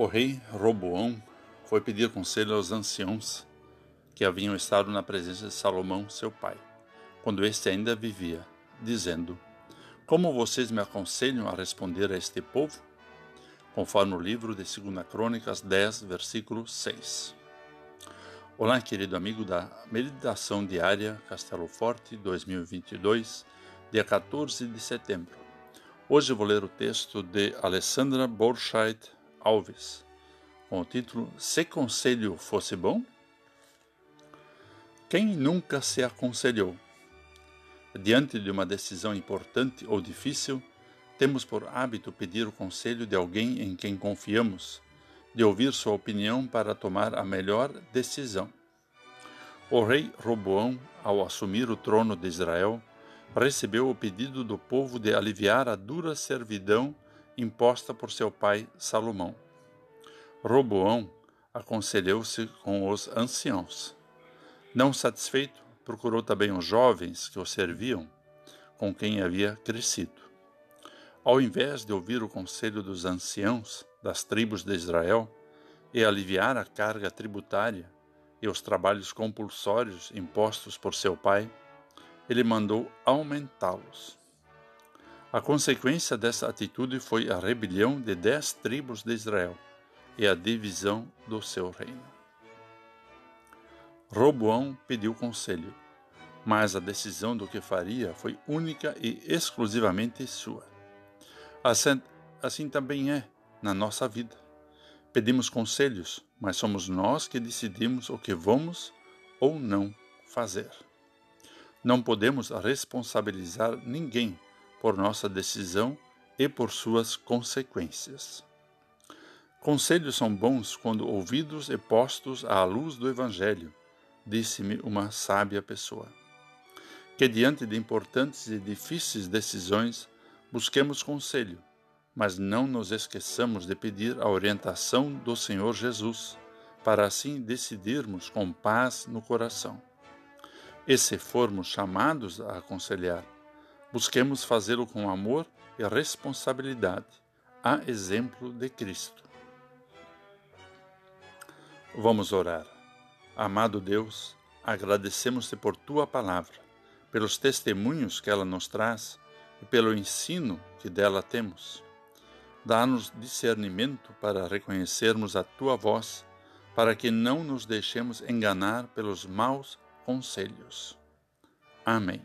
O rei Roboão foi pedir conselho aos anciãos que haviam estado na presença de Salomão, seu pai, quando este ainda vivia, dizendo: Como vocês me aconselham a responder a este povo? Conforme o livro de 2 Crônicas 10, versículo 6. Olá, querido amigo da Meditação Diária Castelo Forte 2022, dia 14 de setembro. Hoje vou ler o texto de Alessandra Borscheid Alves, com o título Se Conselho Fosse Bom? Quem nunca se aconselhou? Diante de uma decisão importante ou difícil, temos por hábito pedir o conselho de alguém em quem confiamos, de ouvir sua opinião para tomar a melhor decisão. O rei Roboão, ao assumir o trono de Israel, recebeu o pedido do povo de aliviar a dura servidão imposta por seu pai Salomão. Roboão aconselhou-se com os anciãos. Não satisfeito, procurou também os jovens que o serviam, com quem havia crescido. Ao invés de ouvir o conselho dos anciãos das tribos de Israel e aliviar a carga tributária e os trabalhos compulsórios impostos por seu pai, ele mandou aumentá-los. A consequência dessa atitude foi a rebelião de dez tribos de Israel e a divisão do seu reino. Roboão pediu conselho, mas a decisão do que faria foi única e exclusivamente sua. Assim, assim também é na nossa vida. Pedimos conselhos, mas somos nós que decidimos o que vamos ou não fazer. Não podemos responsabilizar ninguém por nossa decisão e por suas consequências. Conselhos são bons quando ouvidos e postos à luz do Evangelho, disse-me uma sábia pessoa. Que diante de importantes e difíceis decisões busquemos conselho, mas não nos esqueçamos de pedir a orientação do Senhor Jesus, para assim decidirmos com paz no coração. E se formos chamados a aconselhar, Busquemos fazê-lo com amor e responsabilidade, a exemplo de Cristo. Vamos orar. Amado Deus, agradecemos-te por tua palavra, pelos testemunhos que ela nos traz e pelo ensino que dela temos. Dá-nos discernimento para reconhecermos a tua voz, para que não nos deixemos enganar pelos maus conselhos. Amém.